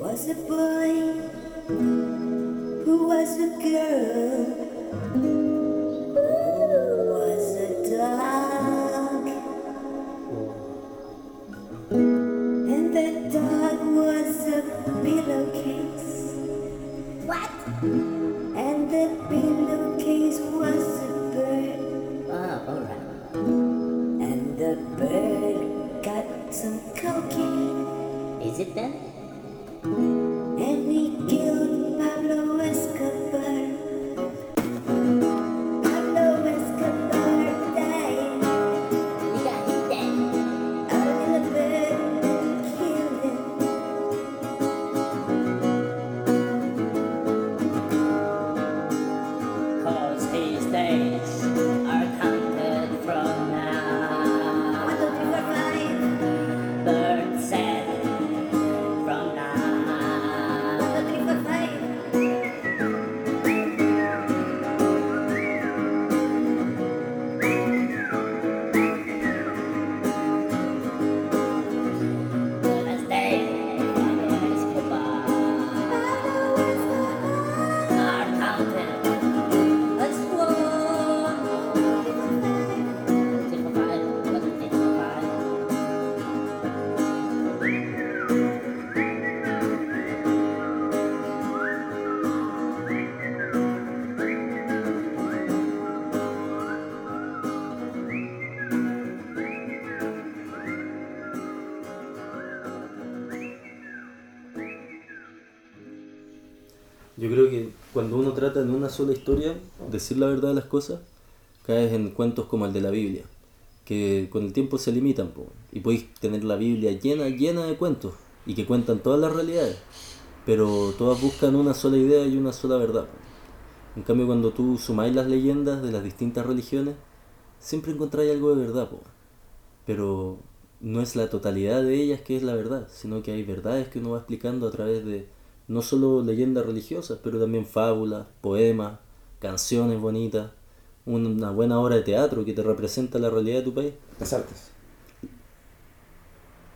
was a boy who was a girl who was a dog. And that dog was a pillowcase. What? And the pillowcase was a bird. Ah, alright. And the bird got some cocaine. Is it then? Cuando uno trata en una sola historia decir la verdad de las cosas, caes en cuentos como el de la Biblia, que con el tiempo se limitan, po, y podéis tener la Biblia llena, llena de cuentos, y que cuentan todas las realidades, pero todas buscan una sola idea y una sola verdad. po. En cambio, cuando tú sumáis las leyendas de las distintas religiones, siempre encontráis algo de verdad, pero no es la totalidad de ellas que es la verdad, sino que hay verdades que uno va explicando a través de no solo leyendas religiosas, pero también fábulas, poemas, canciones bonitas, una buena obra de teatro que te representa la realidad de tu país. Las artes.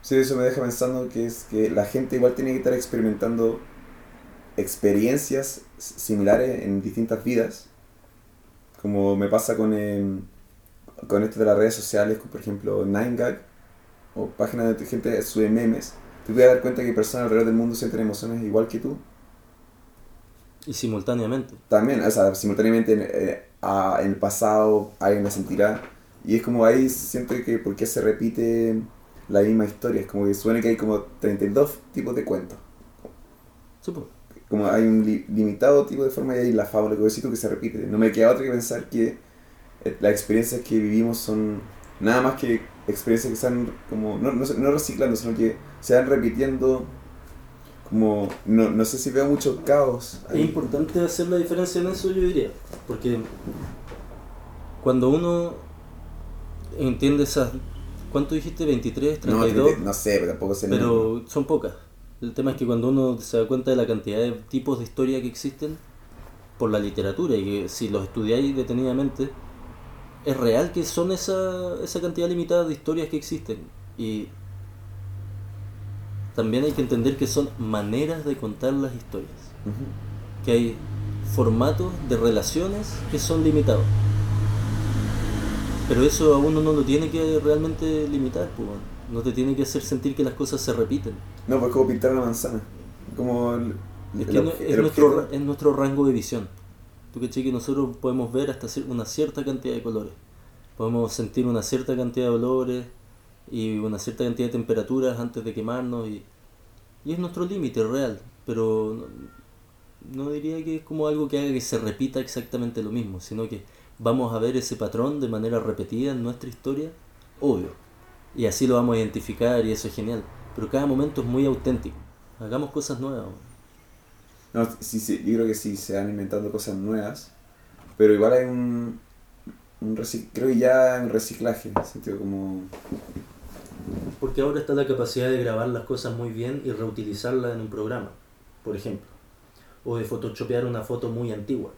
Sí, eso me deja pensando que es que la gente igual tiene que estar experimentando experiencias similares en distintas vidas. Como me pasa con, em, con esto de las redes sociales, por ejemplo 9gag o páginas de gente sube memes. Te voy a dar cuenta que personas alrededor del mundo sienten emociones igual que tú. Y simultáneamente. También, o sea, simultáneamente en, eh, a- en el pasado alguien la sentirá. Y es como ahí siento que por qué se repite la misma historia. Es como que suena que hay como 32 tipos de cuentos. Po. Como hay un li- limitado tipo de forma y hay la fábula que decir que se repite. No me queda otra que pensar que eh, las experiencias que vivimos son nada más que experiencias que se van como, no, no, no reciclando, sino que se van repitiendo como, no, no sé si veo mucho caos. Es importante hacer la diferencia en eso, yo diría. Porque cuando uno entiende esas... ¿Cuánto dijiste? ¿23? No, ¿32? no sé, pero tampoco sé. Pero son pocas. El tema es que cuando uno se da cuenta de la cantidad de tipos de historia que existen por la literatura y que si los estudiáis detenidamente, es real que son esa, esa cantidad limitada de historias que existen. Y también hay que entender que son maneras de contar las historias. Que hay formatos de relaciones que son limitados. Pero eso a uno no lo tiene que realmente limitar, pues, no te tiene que hacer sentir que las cosas se repiten. No, pues como pintar una manzana. Como el, Es, el que ob- no- es el nuestro, es nuestro rango de visión. Tú caché que nosotros podemos ver hasta una cierta cantidad de colores. Podemos sentir una cierta cantidad de olores y una cierta cantidad de temperaturas antes de quemarnos. Y, y es nuestro límite real. Pero no, no diría que es como algo que haga que se repita exactamente lo mismo, sino que vamos a ver ese patrón de manera repetida en nuestra historia, obvio. Y así lo vamos a identificar y eso es genial. Pero cada momento es muy auténtico. Hagamos cosas nuevas. No, sí, sí, yo creo que sí, se van inventando cosas nuevas, pero igual hay un, un creo que ya un reciclaje, en el sentido como... Porque ahora está la capacidad de grabar las cosas muy bien y reutilizarlas en un programa, por ejemplo. O de photoshopear una foto muy antigua.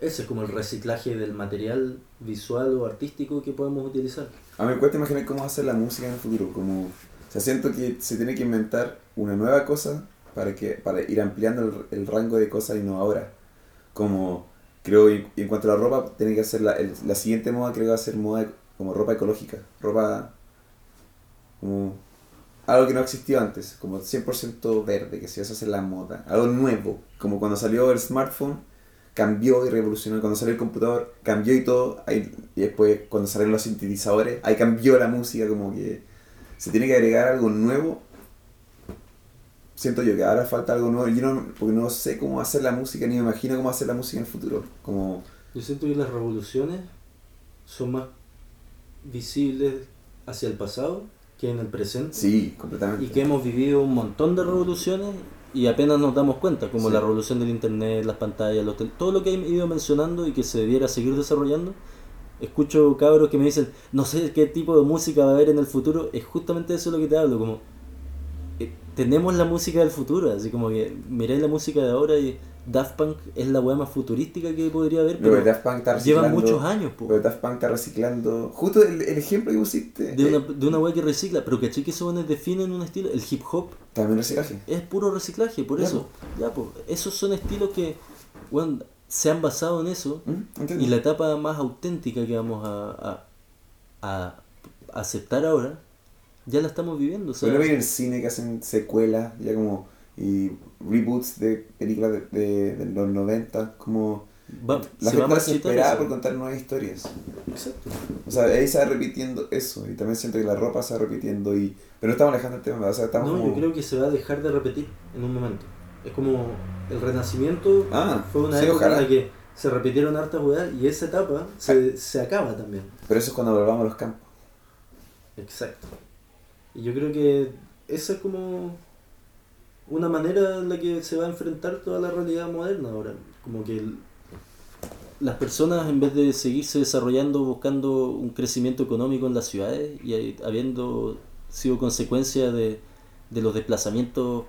Ese es como el reciclaje del material visual o artístico que podemos utilizar. A mí me cuesta imaginar cómo hacer la música en el futuro, como... O sea, siento que se tiene que inventar una nueva cosa para, que, para ir ampliando el, el rango de cosas innovadoras. Como creo, y en cuanto a la ropa, tiene que ser la, el- la siguiente moda, creo que va a ser moda como ropa ecológica, ropa como algo que no existió antes, como 100% verde, que se hacer la moda, algo nuevo, como cuando salió el smartphone, cambió y revolucionó, cuando salió el computador, cambió y todo, ahí, y después cuando salieron los sintetizadores, ahí cambió la música, como que se tiene que agregar algo nuevo. Siento yo que ahora falta algo nuevo, yo no, porque no sé cómo hacer la música, ni me imagino cómo hacer la música en el futuro, como... Yo siento que las revoluciones son más visibles hacia el pasado que en el presente. Sí, completamente. Y que hemos vivido un montón de revoluciones y apenas nos damos cuenta, como Sí. la revolución del internet, las pantallas, los todo lo que he ido mencionando y que se debiera seguir desarrollando. Escucho cabros que me dicen, no sé qué tipo de música va a haber en el futuro. Es justamente eso lo que te hablo, como tenemos la música del futuro, así como que miráis la música de ahora y Daft Punk es la weá más futurística que podría haber, Pero pero Daft Punk está reciclando... llevan muchos años, po. Pero Daft Punk está reciclando... Justo el, el ejemplo que pusiste. De eh, una, de una weá que recicla, pero caché que esos definen un estilo, el hip hop También reciclaje. es puro reciclaje, por Ya, eso. Ya, pues, esos son estilos que weón, se han basado en eso ¿Mm? Y la etapa más auténtica que vamos a, a, a aceptar ahora, ya la estamos viviendo. O sea, Pero en el cine que hacen secuelas, ya como... Y reboots de películas de, de, de los 90, como... va- La gente desesperada por contar nuevas historias. Exacto. O sea, ahí se va repitiendo eso. Y también siento que la ropa se va repitiendo y... Pero no estamos alejando el tema, o sea, estamos No, como... yo creo que se va a dejar de repetir en un momento. Es como el renacimiento Ah, fue una sí, época ojalá. en la que se repitieron hartas weas y esa etapa se, se acaba también. Pero eso es cuando volvamos a los campos. Exacto. Yo creo que esa es como una manera en la que se va a enfrentar toda la realidad moderna ahora. Como que las personas en vez de seguirse desarrollando buscando un crecimiento económico en las ciudades y habiendo sido consecuencia de, de los desplazamientos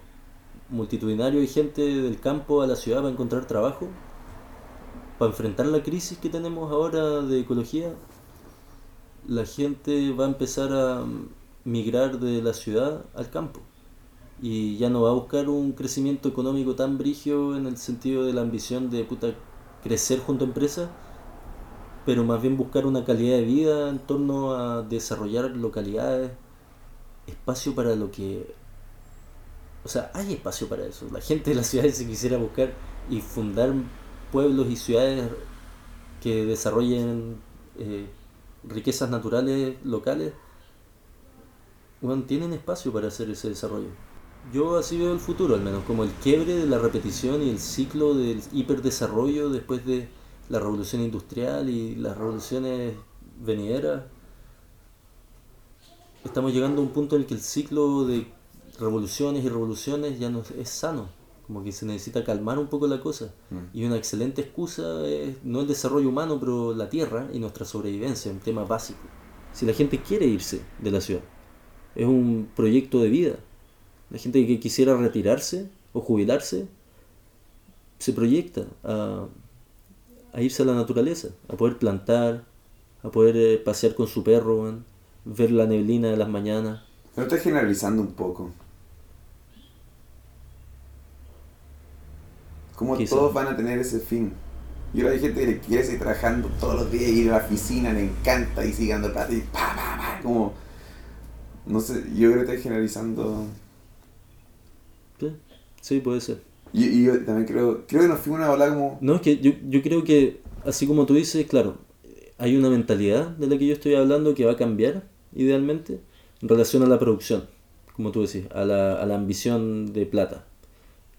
multitudinarios y gente del campo a la ciudad para encontrar trabajo, para enfrentar la crisis que tenemos ahora de ecología, la gente va a empezar a migrar de la ciudad al campo y ya no va a buscar un crecimiento económico tan brigio en el sentido de la ambición de puta, crecer junto a empresas, pero más bien buscar una calidad de vida en torno a desarrollar localidades, espacio para lo que... O sea, hay espacio para eso. La gente de las ciudades se quisiera buscar y fundar pueblos y ciudades que desarrollen eh, riquezas naturales locales, bueno, tienen espacio para hacer ese desarrollo. Yo así veo el futuro, al menos, como el quiebre de la repetición y el ciclo del hiperdesarrollo después de la revolución industrial y las revoluciones venideras. Estamos llegando a un punto en el que el ciclo de revoluciones y revoluciones ya no es sano, como que se necesita calmar un poco la cosa. Mm. Y una excelente excusa es no el desarrollo humano, pero la tierra y nuestra sobrevivencia, un tema básico. Si la gente quiere irse de la ciudad, es un proyecto de vida. La gente que quisiera retirarse o jubilarse, se proyecta a, a irse a la naturaleza, a poder plantar, a poder eh, pasear con su perro, ver la neblina de las mañanas. Pero estoy generalizando un poco. Como Quizá. todos van a tener ese fin. Y ahora hay gente que quiere seguir trabajando todos los días, ir a la oficina, le encanta y sigue dando plata y pa, pa, pa, como... No sé, yo creo que estoy generalizando... Sí, Sí, puede ser. Y, y yo también creo, creo que nos fuimos una bola como... No, es que yo, yo creo que, así como tú dices, claro, hay una mentalidad de la que yo estoy hablando que va a cambiar, idealmente, en relación a la producción, como tú decís, a la, a la ambición de plata,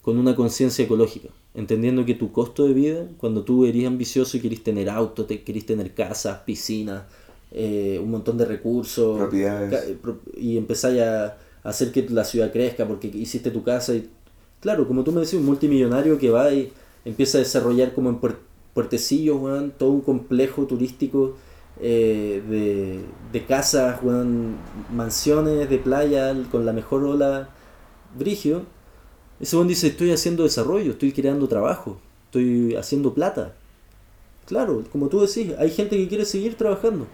con una conciencia ecológica, entendiendo que tu costo de vida, cuando tú eres ambicioso y querés tener auto, te querés tener casas, piscinas, eh, un montón de recursos, Propiedades. eh, y empezáis a hacer que la ciudad crezca porque hiciste tu casa y claro, como tú me decías, un multimillonario que va y empieza a desarrollar como en Puer- Puertecillos, weón, todo un complejo turístico eh, de, de casas, weón, mansiones de playa con la mejor ola brigio. Ese weón dice, estoy haciendo desarrollo, estoy creando trabajo, estoy haciendo plata. Claro, como tú decís, hay gente que quiere seguir trabajando.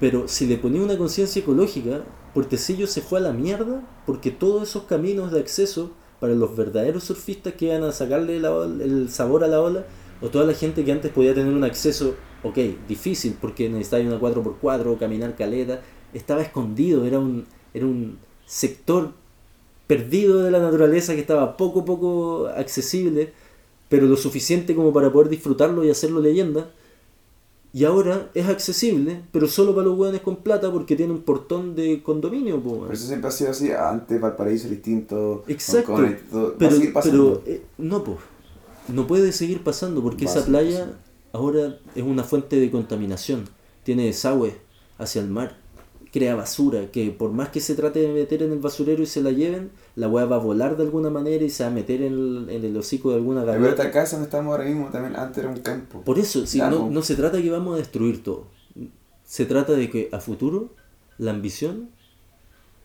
Pero si le ponía una conciencia ecológica, Puertecillo se fue a la mierda porque todos esos caminos de acceso para los verdaderos surfistas que iban a sacarle la el sabor a la ola, o toda la gente que antes podía tener un acceso, ok, difícil, porque necesitaba una 4x4, caminar caleta, estaba escondido, era un, era un sector perdido de la naturaleza que estaba poco poco accesible, pero lo suficiente como para poder disfrutarlo y hacerlo leyenda. Y ahora es accesible, pero solo para los hueones con plata porque tiene un portón de condominio. po, weón. eso siempre ha sido así. Antes Valparaíso era distinto. Exacto. Pero, pero eh, no, pues. No puede seguir pasando porque Va esa playa pasando. ahora es una fuente de contaminación. Tiene desagüe hacia el mar. Crea basura que por más que se trate de meter en el basurero y se la lleven, la hueá va a volar de alguna manera y se va a meter en el, en el hocico de alguna Pero gaviota. esta casa donde estamos ahora mismo también antes era un campo. Por eso, si no, no se trata de que vamos a destruir todo. Se trata de que a futuro la ambición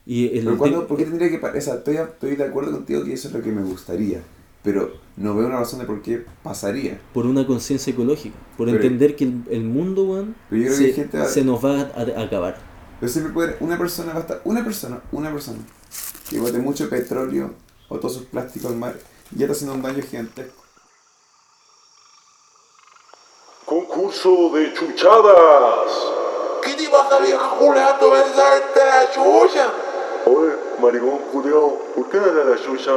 y el Pero cuando, ¿por qué tendría que o sea, estoy, estoy de acuerdo contigo que eso es lo que me gustaría. Pero no veo una razón de por qué pasaría. por una conciencia ecológica, por Pero- entender que el, el mundo, Pero se, que gente se nos va a, a acabar. Pero siempre puede, una persona basta, una persona, una persona que bote mucho petróleo o todos sus plásticos al mar, ya está haciendo un daño gigantesco. Concurso de chuchadas. ¿Qué te pasa, vieja Julián? besarte la chucha? Oye, maricón culiao, ¿por qué no la chucha?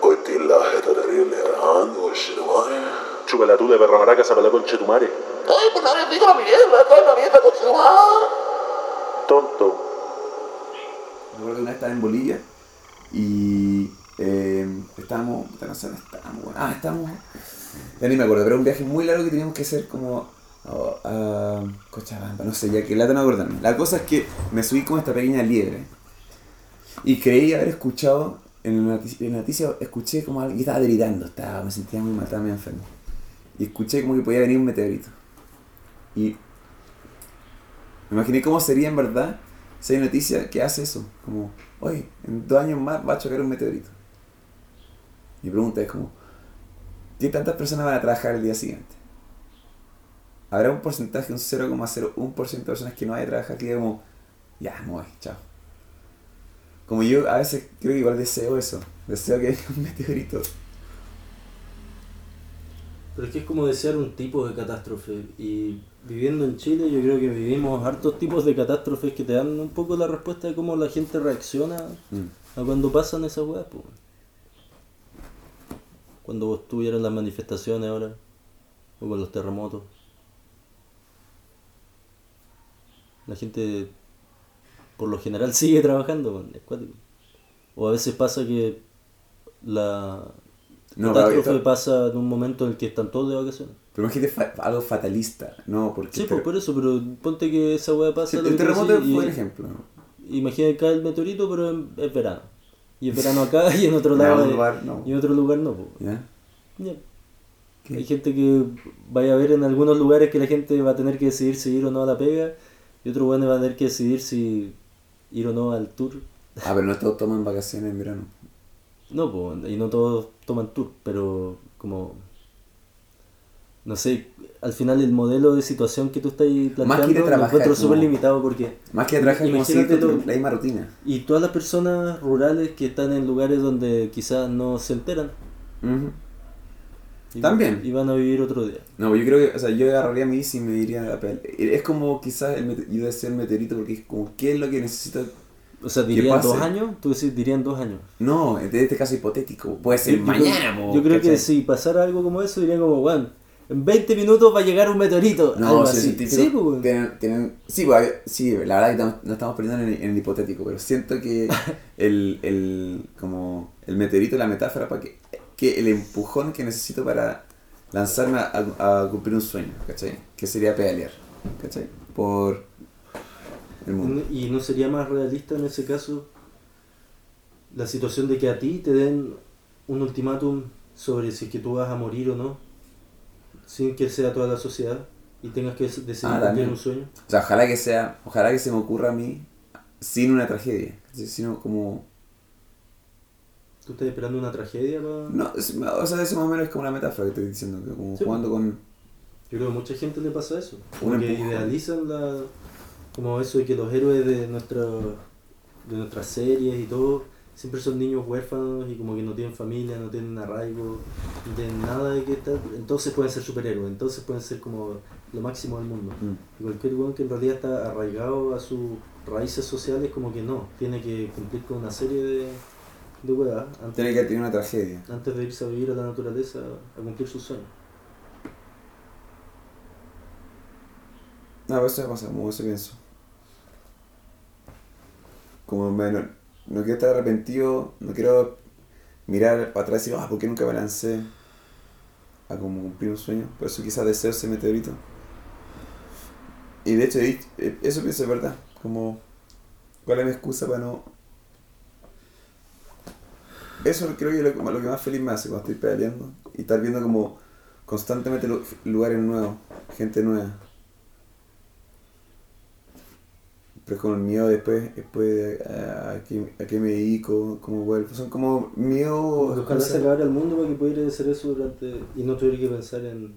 Hoy te la jeta terrible grande, madre. Chúpala tú de perra maraca, con chetumare. Ay, pues no me pico la mierda, toda la mierda con su madre. Tonto. Recuerdo que una vez estaba en Bolivia y eh, estábamos, no sé estábamos, ah, estábamos, ya ni me acuerdo, pero era un viaje muy largo que teníamos que hacer como a, Cochabamba, no sé, ya que lata no acordarme. La cosa es que me subí con esta pequeña liebre y creí haber escuchado, en la noticia, en la noticia escuché como alguien estaba gritando, estaba, me sentía muy mal, estaba muy enfermo. Y escuché como que podía venir un meteorito. Y imaginé cómo sería en verdad si hay noticia que hace eso. Como, oye, en dos años más va a chocar un meteorito. Mi pregunta es como, ¿qué tantas personas van a trabajar el día siguiente? Habrá un porcentaje, un 0,01% de personas que no vayan a trabajar que como, ya, me voy, chao. Como yo a veces creo que igual deseo eso. Deseo que venga un meteorito. Pero es que es como desear un tipo de catástrofe. Y viviendo en Chile, yo creo que vivimos hartos tipos de catástrofes que te dan un poco la respuesta de cómo la gente reacciona Mm. a cuando pasan esas weas. po. Cuando estuvieron las manifestaciones ahora, o con los terremotos. La gente, por lo general, sigue trabajando, es cuático. O a veces pasa que la No, catástrofe pasa en un momento en el que están todos de vacaciones. Pero imagínate fa- algo fatalista, ¿no? Porque Sí, el pues por eso, pero ponte que esa weá pasa. El tú terremoto fue el ejemplo. que cae el meteorito, pero es verano. Y es verano acá y en otro lado. lugar, no. Y en otro lugar no, pues. ¿Ya? Ya. ¿Qué? Hay gente que vaya a ver en algunos lugares que la gente va a tener que decidir si ir o no a la pega. Y otros buenos van a tener que decidir si ir o no al tour. Ah, pero no todos toman vacaciones en verano. No, pues, y no todos toman tour, pero como. No sé, al final el modelo de situación que tú estás planteando Más que lo trabajar, encuentro súper limitado porque. Más que trabajar como lo- la misma rutina. Y todas las personas rurales que están en lugares donde quizás no se enteran. Y- También. Y van a vivir otro día. No, yo creo que, o sea, yo agarraría mi bici y me iría a pelear. Es como quizás el yo deseo el meteorito porque es como, ¿qué es lo que necesito? O sea, dirían dos años, tú decís, dirían dos años. No, en este caso hipotético. Puede ser Yo- yo mañana, po, Yo creo que si pasara algo como eso, dirían como, weón, en 20 minutos va a llegar un meteorito. No, algo sí, así. Sí, pues, tienen, tienen- sí, pues, sí, la verdad que estamos- nos estamos perdiendo en el, en el hipotético, pero siento que el, el, como el meteorito es la metáfora para que, que el empujón que necesito para lanzarme a, a cumplir un sueño, ¿cachai? Que sería pedalear, ¿cachai? Por el mundo. Y no sería más realista en ese caso la situación de que a ti te den un ultimátum sobre si es que tú vas a morir o no, sin que sea toda la sociedad y tengas que decidir Ah, cumplir un sueño. O sea, ojalá que sea, ojalá que se me ocurra a mí sin una tragedia, sino como... ¿Tú estás esperando una tragedia para...? No, es- o sea, eso más o menos es como una metáfora que estoy diciendo, que como Sí. jugando con... Yo creo que a mucha gente le pasa eso. Un Como que empujón. idealizan la, como eso de que los héroes de nuestra de nuestras series y todo siempre son niños huérfanos y como que no tienen familia, no tienen arraigo, no tienen nada de que estar, entonces pueden ser superhéroes, entonces pueden ser como lo máximo del mundo. Mm. Y cualquier weón que en realidad está arraigado a sus raíces sociales, como que no, tiene que cumplir con una serie de, de weas antes, Tiene que tener una tragedia. antes de irse a vivir a la naturaleza a cumplir sus sueños. No, eso me pasa, como eso pienso. Como me, no, quiero estar arrepentido, no quiero mirar para atrás y decir, ah, ¿por qué nunca me lancé a como cumplir un sueño? Por eso quizás deseo ese meteorito. Y de hecho, he- eh, eso pienso es verdad. Como, ¿cuál es mi excusa para no...? Eso creo que es lo, lo que más feliz me hace cuando estoy pedaleando y estar viendo como constantemente lu- lugares nuevos, gente nueva. Pero es como el miedo después, después a, a, qué, a qué me dedico, cómo vuelvo. Son como miedo. Como que ojalá se acabara el mundo para que pudiera hacer eso durante y no tuviera que pensar en,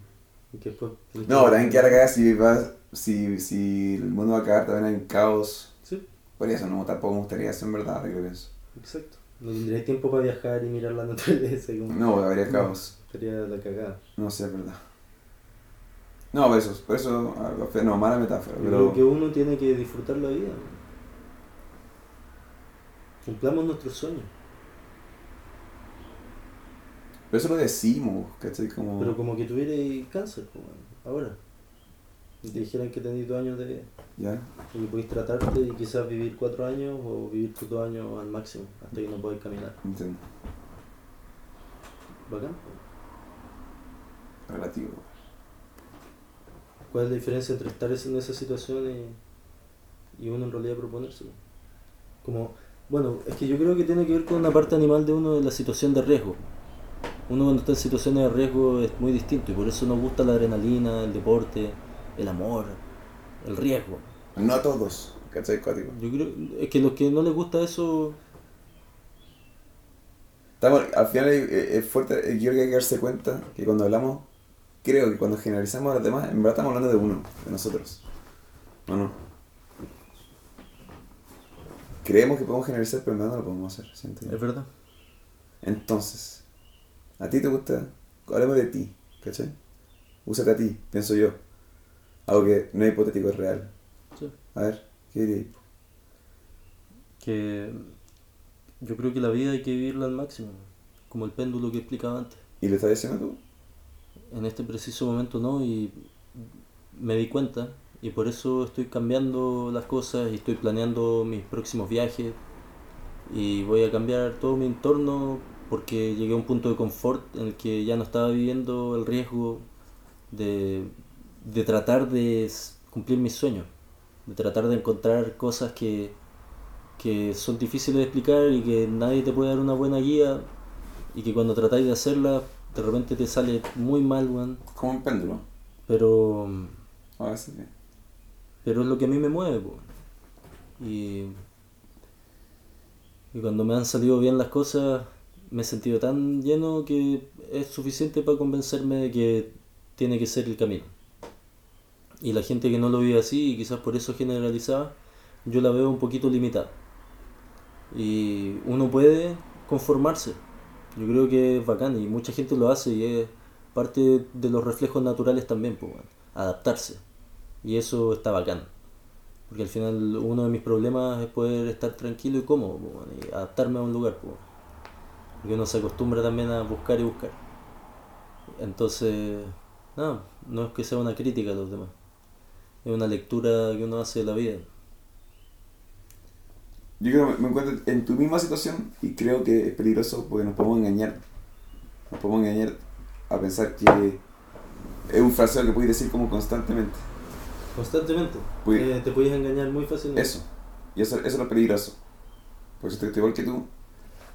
en que después... No, también que cagada si, vas- si, si el mundo va a cagar también en caos. Sí, Por eso no, tampoco me gustaría eso en verdad, creo que eso. exacto. No tendría tiempo para viajar y mirar la naturaleza. y como- No, habría caos. Sería la cagada. No sé, es verdad. No, por eso, por eso, no, mala metáfora, pero... creo que uno tiene que disfrutar la vida. Cumplamos nuestros sueños. Pero eso lo decimos, ¿cachai? Como... Pero como que tuviera cáncer, pues, ahora. Y te dijeran que tenéis dos años de vida. ¿Ya? Y podéis tratarte y quizás vivir cuatro años o vivir tus dos años al máximo, hasta que no podáis caminar. Entiendo. Bacán. Relativo. ¿Cuál es la diferencia entre estar en esa situación y, y uno en realidad proponérselo? Como, bueno, es que yo creo que tiene que ver con una parte animal de uno de la situación de riesgo. Uno cuando está en situaciones de riesgo es muy distinto y por eso nos gusta la adrenalina, el deporte, el amor, el riesgo. No a todos, ¿cachai? Cuático. Yo creo es que los que no les gusta eso, Estamos, al final es, fuerte, yo creo que hay que darse cuenta que cuando hablamos, creo que cuando generalizamos a los demás, en verdad estamos hablando de uno, de nosotros. ¿O no? Creemos que podemos generalizar, pero en verdad no lo podemos hacer, siento es verdad. Entonces, a ti te gusta, hablemos de ti, ¿cachai? Úsate a ti, pienso yo. Algo que no es hipotético, es real. Sí. A ver, ¿qué dirías? Que yo creo que la vida hay que vivirla al máximo, como el péndulo que explicaba antes. ¿Y lo estás diciendo tú? En este preciso momento no y me di cuenta y por eso estoy cambiando las cosas y estoy planeando mis próximos viajes y voy a cambiar todo mi entorno porque llegué a un punto de confort en el que ya no estaba viviendo el riesgo de, de tratar de cumplir mis sueños, de tratar de encontrar cosas que, que son difíciles de explicar y que nadie te puede dar una buena guía y que cuando tratáis de hacerlas de repente te sale muy mal, weón. Como un péndulo. Pero, A veces sí. pero es lo que a mí me mueve, po. Y, y cuando me han salido bien las cosas, me he sentido tan lleno que es suficiente para convencerme de que tiene que ser el camino. Y la gente que no lo vive así, y quizás por eso generalizaba, yo la veo un poquito limitada. Y uno puede conformarse. Yo creo que es bacán y mucha gente lo hace y es parte de los reflejos naturales también, pues, adaptarse. Y eso está bacán. Porque al final uno de mis problemas es poder estar tranquilo y cómodo, pues, y adaptarme a un lugar. pues, weón. Porque uno se acostumbra también a buscar y buscar. Entonces, no, no es que sea una crítica a los demás. Es una lectura que uno hace de la vida. Yo creo que me encuentro en tu misma situación y creo que es peligroso porque nos podemos engañar. Nos podemos engañar a pensar que es un fraseo que puedes decir como constantemente. Constantemente. Pues- Eh, te puedes engañar muy fácilmente. Eso. Y eso, eso es lo peligroso. Por eso estoy igual que tú.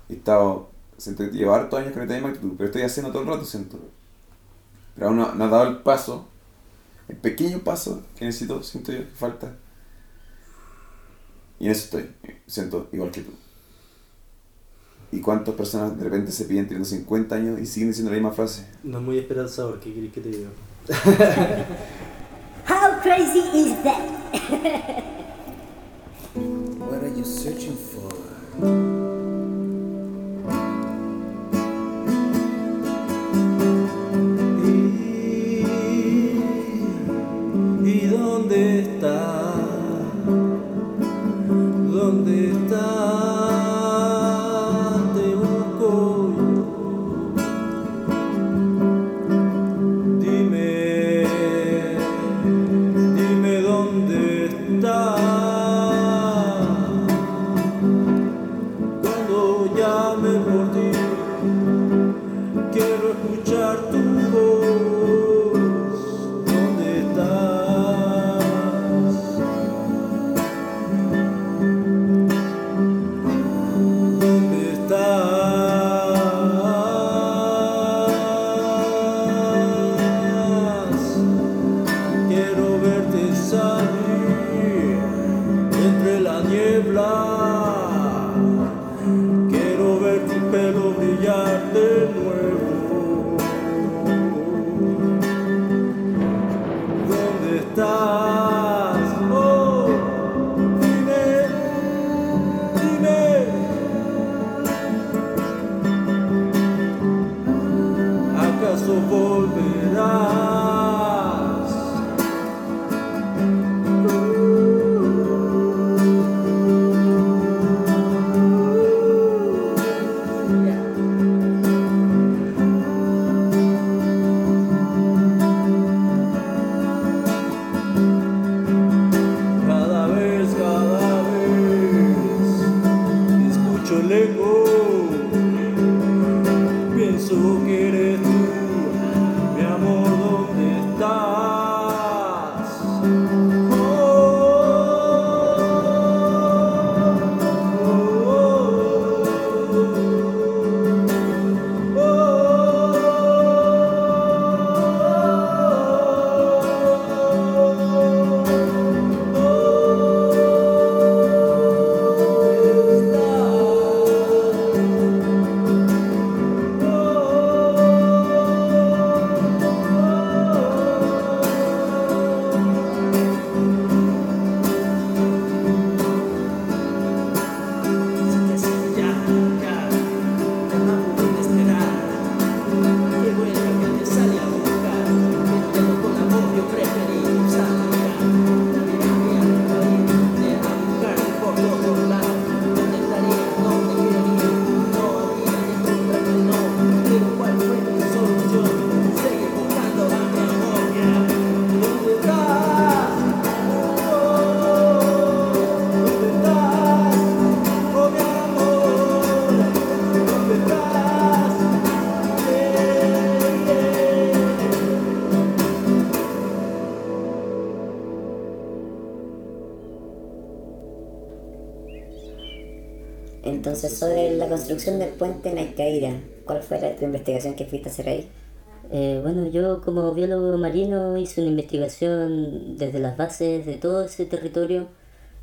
He estado, siento que llevo hartos años con esta misma actitud, pero estoy haciendo todo el rato, siento. Pero aún no, no has dado el paso, el pequeño paso que necesito, siento yo, que falta. Y en eso estoy, siento igual que tú. ¿Y cuántas personas de repente se piden teniendo 50 años y siguen diciendo la misma frase? No es muy esperanzador, ¿qué querés que te diga? How crazy is that? What are you searching for? Construcción del puente Naicaira, ¿cuál fue la tu investigación que fuiste a hacer ahí? Eh, bueno, yo como biólogo marino hice una investigación desde las bases de todo ese territorio,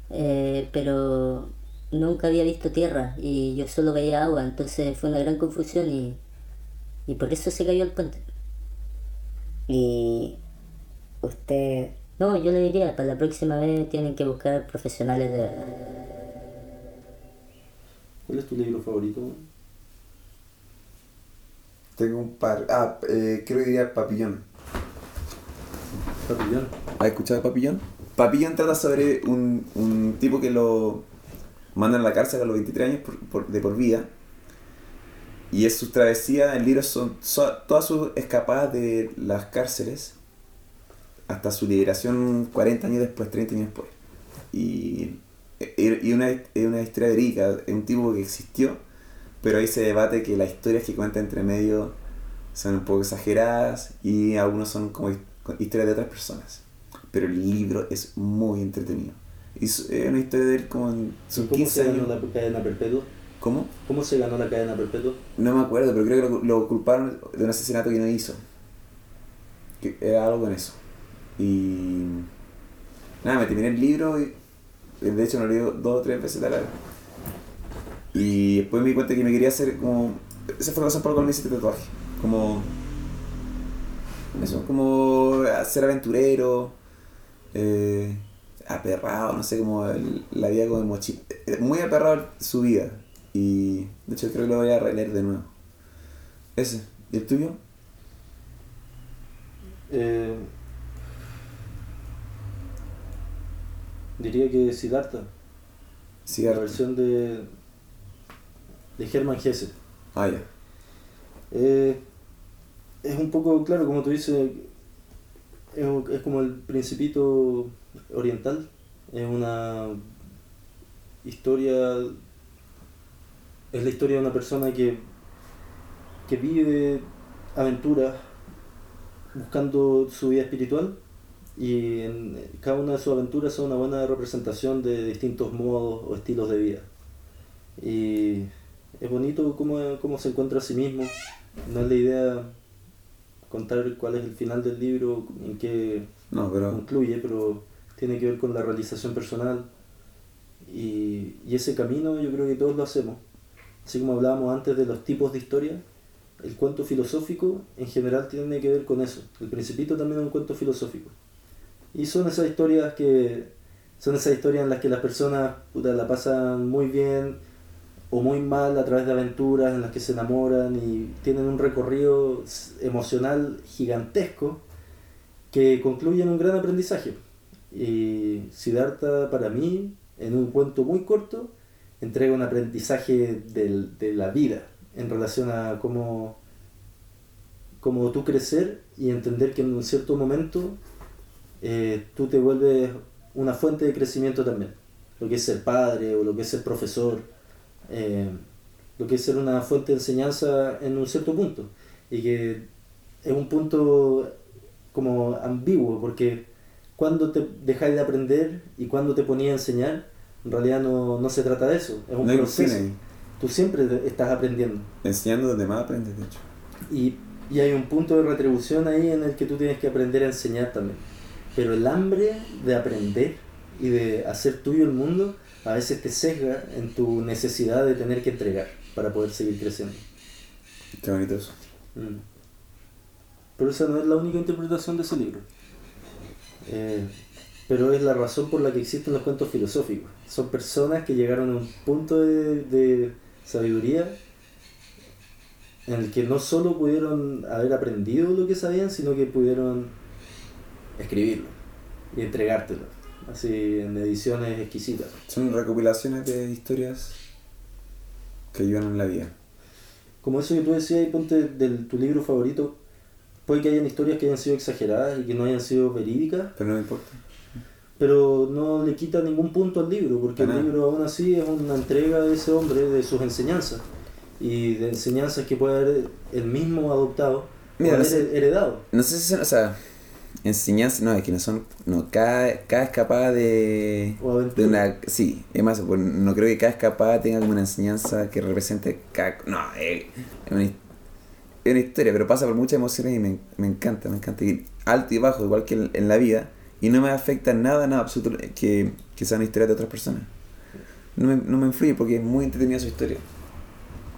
eh, pero nunca había visto tierra y yo solo veía agua, entonces fue una gran confusión y, y por eso se cayó el puente. Y usted, No, yo le diría, para la próxima vez tienen que buscar profesionales de... ¿Cuál es tu libro favorito? Tengo un par. Ah, eh, creo que diría Papillón. Papillón. ¿Has escuchado Papillón? Papillón trata sobre un, un tipo que lo mandan a la cárcel a los 23 años por- por- de por vida. Y es sus travesías, el libro son so- todas sus escapadas de las cárceles hasta su liberación 40 años después, 30 años después. Y, y una, es una historia verídica, es un tipo que existió, pero ahí se debate que las historias que cuenta entre medio son un poco exageradas y algunos son como his- historias de otras personas. Pero el libro es muy entretenido. Y es una historia de él como en sus ¿Cómo 15 se ganó años. la cadena perpetua? ¿Cómo? ¿Cómo se ganó la cadena perpetua? No me acuerdo, pero creo que lo, lo culparon de un asesinato que no hizo. Que era algo con eso. Y. Nada, me terminé el libro y. De hecho, lo leí dos o tres veces la larga. Y después me di cuenta que me quería hacer como. Esa fue la razón por la cual me este tatuaje. Como. Eso, como ser aventurero. Eh, aperrado, no sé, como la vida como de mochila. Muy aperrado su vida. Y de hecho creo que lo voy a releer de nuevo. Ese. ¿Y el tuyo? Eh, diría que Siddhartha. La versión de, de Hermann Hesse. Ah, ya. Eh, es un poco, claro, como tú dices, es como el principito oriental. Es una historia, es la historia de una persona que, que vive aventuras buscando su vida espiritual y en cada una de sus aventuras son una buena representación de distintos modos o estilos de vida. Y es bonito cómo, cómo se encuentra a sí mismo. No es la idea contar cuál es el final del libro, en qué No, pero. concluye, pero tiene que ver con la realización personal. Y, y ese camino yo creo que todos lo hacemos. Así como hablábamos antes de los tipos de historia, el cuento filosófico en general tiene que ver con eso. El Principito también es un cuento filosófico. Y son esas historias que son esas historias en las que las personas puta, la pasan muy bien o muy mal a través de aventuras en las que se enamoran y tienen un recorrido emocional gigantesco que concluye en un gran aprendizaje. Y Siddhartha para mí, en un cuento muy corto, entrega un aprendizaje del- de la vida en relación a cómo, cómo tú crecer y entender que en un cierto momento eh, tú te vuelves una fuente de crecimiento también. Lo que es ser padre o lo que es ser profesor, eh, lo que es ser una fuente de enseñanza en un cierto punto. Y que es un punto como ambiguo, porque cuando te dejáis de aprender y cuando te ponías a enseñar, en realidad no, no se trata de eso, es un No proceso. Tú siempre estás aprendiendo. Enseñando donde más aprendes, de hecho. Y, y hay un punto de retribución ahí en el que tú tienes que aprender a enseñar también. Pero el hambre de aprender y de hacer tuyo el mundo a veces te sesga en tu necesidad de tener que entregar para poder seguir creciendo. Qué bonito eso. Mm. Pero esa no es la única interpretación de ese libro. Eh, pero es la razón por la que existen los cuentos filosóficos. Son personas que llegaron a un punto de, de sabiduría en el que no solo pudieron haber aprendido lo que sabían, sino que pudieron escribirlo y entregártelo, así en ediciones exquisitas. Son recopilaciones de historias que ayudan en la vida. Como eso que tú decías, y ponte del tu libro favorito, puede que hayan historias que hayan sido exageradas y que no hayan sido verídicas, Pero no me importa. pero no le quita ningún punto al libro, porque el libro aún así es una entrega de ese hombre, de sus enseñanzas, y de enseñanzas que puede haber él mismo adoptado Mira, o haber no sé- heredado. No sé si son, o sea, enseñanza, no, es que no son, no, cada, cada escapada de, de una, sí, es más, no creo que cada escapada tenga como una enseñanza que represente cada, no, es, es una, es una historia, pero pasa por muchas emociones y me, me encanta, me encanta, y alto y bajo, igual que en, en la vida, y no me afecta nada, nada absoluto, que, que sea una historia de otras personas. No me, no me influye porque es muy entretenida su historia.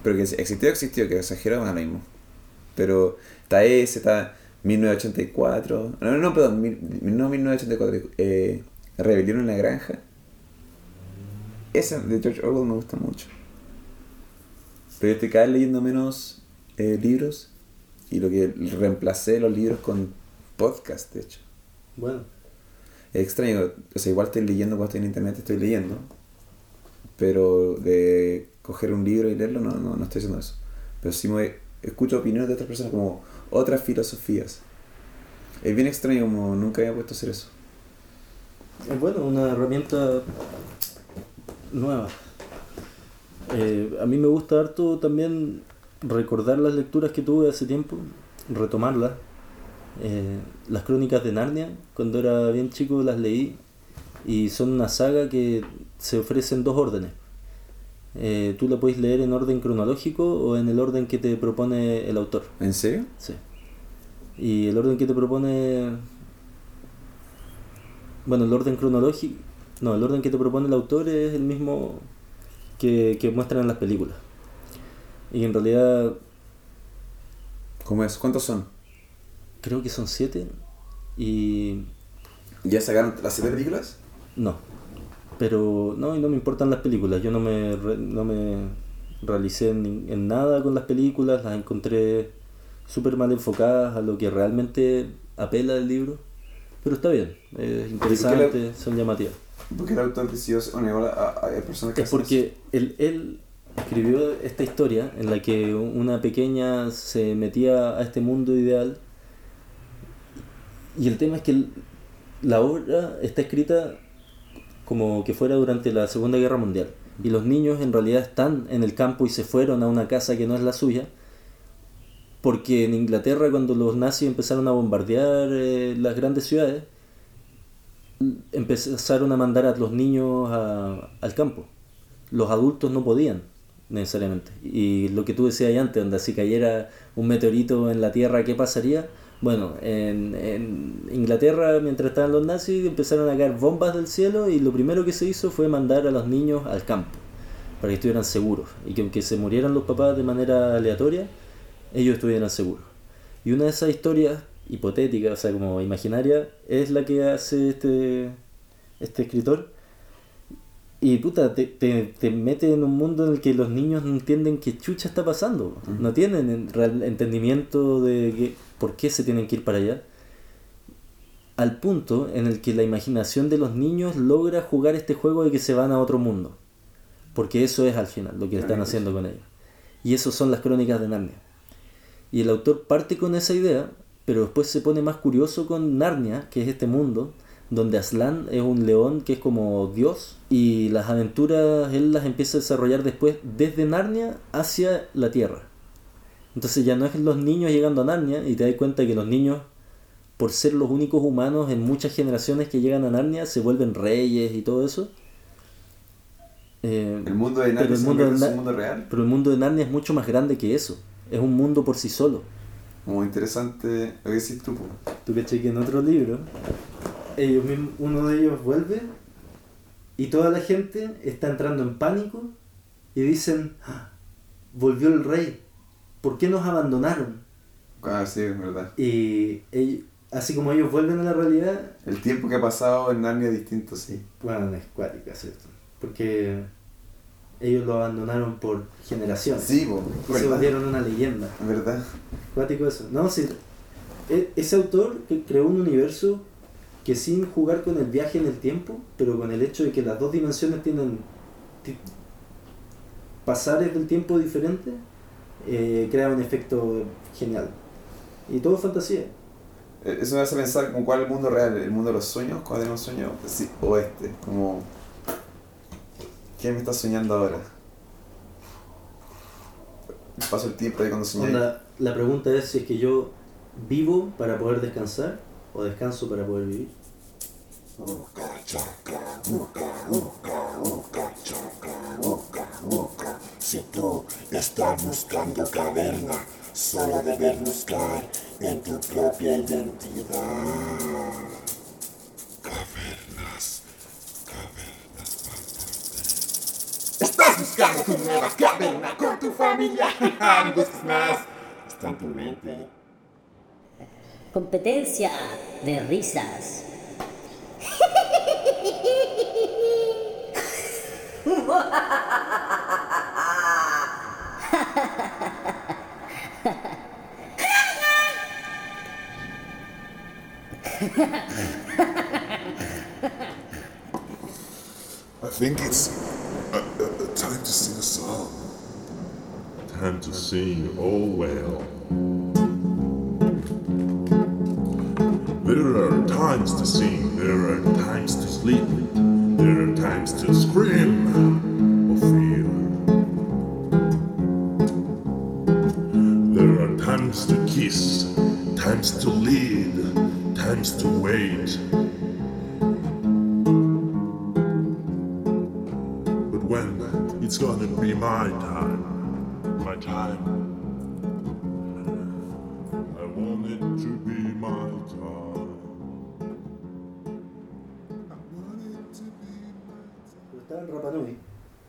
Pero que existió, existió, que exagerado, da lo mismo. Pero está ese, está 1984. No, no, perdón, mil- no 1984. Eh, Rebelión en la Granja. Ese de George Orwell me gusta mucho. Pero yo estoy cada vez leyendo menos eh, libros. Y lo que reemplacé los libros con podcast, de hecho. Bueno, Es extraño, o sea, igual estoy leyendo cuando estoy en internet, estoy leyendo. Pero de coger un libro y leerlo, no, no, no estoy haciendo eso. Pero sí me escucho opiniones de otras personas como otras filosofías. Es bien extraño como nunca había puesto a hacer eso. es bueno, una herramienta nueva. Eh, a mí me gusta harto también recordar las lecturas que tuve hace tiempo, retomarlas. Eh, las crónicas de Narnia, cuando era bien chico las leí y son una saga que se ofrece en dos órdenes. Eh, tú la puedes leer en orden cronológico o en el orden que te propone el autor. ¿En serio? Sí. Y el orden que te propone. Bueno, el orden cronológico. No, el orden que te propone el autor es el mismo que, que muestran en las películas. Y en realidad ¿Cómo es? ¿Cuántos son? creo que son siete. Y. ¿Ya sacaron las siete películas? No. Pero no, y no me importan las películas. Yo no me, no me realicé en, en nada con las películas. Las encontré súper mal enfocadas a lo que realmente apela del libro. Pero está bien, es interesante, son llamativas. ¿Por qué el autor decidió a- a- hay personas que Es porque él, él escribió esta historia en la que una pequeña se metía a este mundo ideal y el tema es que el- la obra está escrita como que fuera durante la Segunda Guerra Mundial y los niños en realidad están en el campo y se fueron a una casa que no es la suya porque en Inglaterra cuando los nazis empezaron a bombardear eh, las grandes ciudades empezaron a mandar a los niños a- al campo. Los adultos no podían, necesariamente. Y lo que tú decías ahí antes, donde si cayera un meteorito en la Tierra, ¿qué pasaría? Bueno, en, en Inglaterra, mientras estaban los nazis, empezaron a caer bombas del cielo y lo primero que se hizo fue mandar a los niños al campo, para que estuvieran seguros. Y que aunque se murieran los papás de manera aleatoria, ellos estuvieran seguros. Y una de esas historias hipotéticas, o sea, como imaginaria, es la que hace este, este escritor. Y puta, te, te, te mete en un mundo en el que los niños no entienden qué chucha está pasando. No tienen en- real entendimiento de que, por qué se tienen que ir para allá. Al punto en el que la imaginación de los niños logra jugar este juego de que se van a otro mundo. Porque eso es al final lo que están haciendo con ellos. Y eso son las crónicas de Narnia. Y el autor parte con esa idea, pero después se pone más curioso con Narnia, que es este mundo, donde Aslan es un león que es como Dios, y las aventuras él las empieza a desarrollar después desde Narnia hacia la Tierra. Entonces ya no es los niños llegando a Narnia, y te das cuenta que los niños, por ser los únicos humanos en muchas generaciones que llegan a Narnia, se vuelven reyes y todo eso. Eh, El mundo de Narnia el mundo de Na- un mundo real. pero el mundo de Narnia es mucho más grande que eso. Es un mundo por sí solo. Como interesante lo que decís tú. Tú caché que en otro libro, ellos mismos, uno de ellos vuelve y toda la gente está entrando en pánico y dicen, "Ah, volvió el rey, ¿por qué nos abandonaron? Ah, sí, es verdad. Y ellos- así como ellos vuelven a la realidad, El tiempo que ha pasado en Narnia es distinto, sí. bueno, es cuática, ¿cierto? Porque ellos lo abandonaron por generaciones. Sí, po, y se volvieron una leyenda. ¿Verdad? Cuático eso. No, sí. e- Ese autor que creó un universo que sin jugar con el viaje en el tiempo, pero con el hecho de que las dos dimensiones tienen ti- pasares del tiempo diferentes, eh, crea un efecto genial. Y todo es fantasía. Eh, Eso me hace pensar como cuál es el mundo real, el mundo de los sueños, cuando tenemos sueños, sí, o este, como... ¿Quién me está soñando ahora? Paso el tiempo ahí cuando soñé. La pregunta es si es que yo vivo para poder descansar o descanso para poder vivir. Si tú estás buscando caverna, solo debes buscar en tu propia identidad. Cavernas, cavernas fantásticas. Estás buscando tu nueva caverna con tu familia. No busques más. Está en tu mente. Competencia de risas. I think it's uh, time to sing a song. Time to sing, oh well. There are times to sing, there are times to sleep, there are times to scream. There are times to kiss, times to lead, times to wait. But when it's gonna be my time, my time. I want it to be my time. Estaba en Rapa Nui.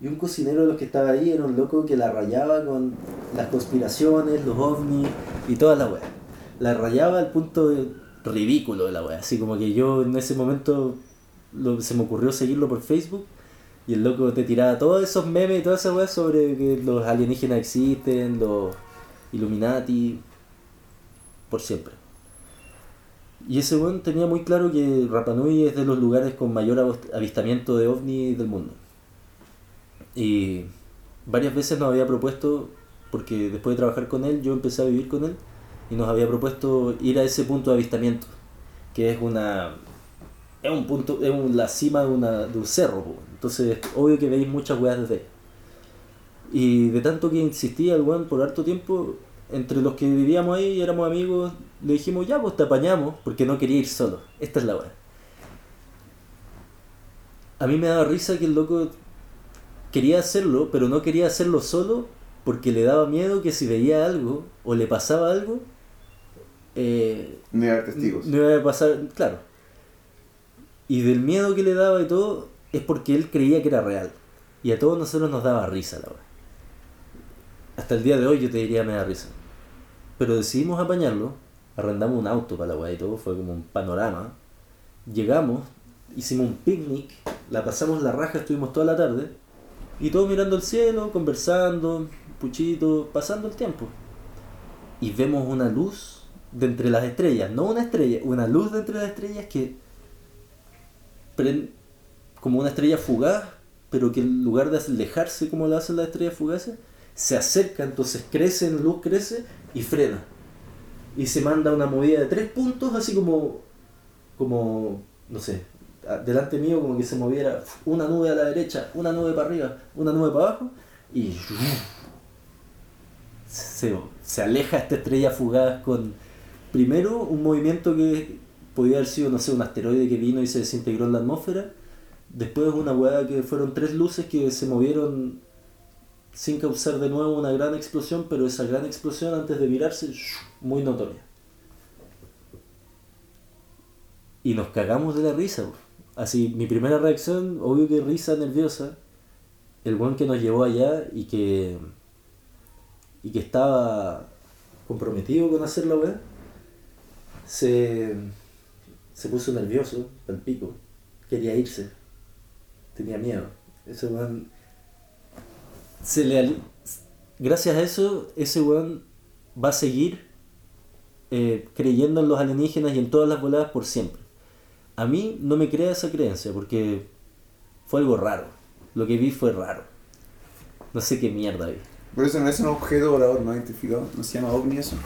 Y un cocinero de los que estaba ahí era un loco que la rayaba con las conspiraciones, los ovnis y toda la weá. La rayaba al punto de ridículo de la weá. Así como que yo en ese momento lo- se me ocurrió seguirlo por Facebook y el loco te tiraba todos esos memes y toda esa weá sobre que los alienígenas existen, los Illuminati, por siempre. Y ese weón tenía muy claro que Rapa Nui es de los lugares con mayor avist- avistamiento de ovni del mundo. Y varias veces nos había propuesto, porque después de trabajar con él, yo empecé a vivir con él, y nos había propuesto ir a ese punto de avistamiento, que es una... Es un punto, es un- la cima de, una, de un cerro, po. entonces obvio que veis muchas weas desde ahí. Y de tanto que insistía el weón por harto tiempo, entre los que vivíamos ahí y éramos amigos, le dijimos, ya pues te apañamos, porque no quería ir solo. Esta es la weá. A mí me daba risa que el loco quería hacerlo, pero no quería hacerlo solo porque le daba miedo que si veía algo o le pasaba algo, eh, No iba a haber testigos. no iba a pasar, claro. Y del miedo que le daba y todo, es porque él creía que era real. Y a todos nosotros nos daba risa la verdad. Hasta el día de hoy yo te diría me da risa. Pero decidimos apañarlo, arrendamos un auto para la weá y todo, fue como un panorama. Llegamos, hicimos un picnic, la pasamos la raja, estuvimos toda la tarde. Y todos mirando el cielo, conversando, puchito, pasando el tiempo. Y vemos una luz de entre las estrellas, no una estrella, una luz de entre las estrellas que como una estrella fugaz, pero que en lugar de alejarse como lo hacen las estrellas fugaces, se acerca, entonces crece en luz, crece y frena. Y se manda una movida de tres puntos, así como, como, no sé, delante mío como que se moviera una nube a la derecha, una nube para arriba, una nube para abajo, y se, se aleja esta estrella fugaz con primero un movimiento que podía haber sido, no sé, un asteroide que vino y se desintegró en la atmósfera. Después una hueá que fueron tres luces que se movieron sin causar de nuevo una gran explosión, pero esa gran explosión antes de virarse, muy notoria. Y nos cagamos de la risa. Así, mi primera reacción, obvio que risa nerviosa. El buen que nos llevó allá y que y que estaba comprometido con hacer la weá, se, se puso nervioso, al pico, quería irse, tenía miedo. Ese weón, se le, gracias a eso, ese weón va a seguir eh, creyendo en los alienígenas y en todas las voladas por siempre. A mí no me crea esa creencia porque fue algo raro. Lo que vi fue raro. No sé qué mierda vi. Por eso no es un objeto volador no identificado. No se llama ovni eso.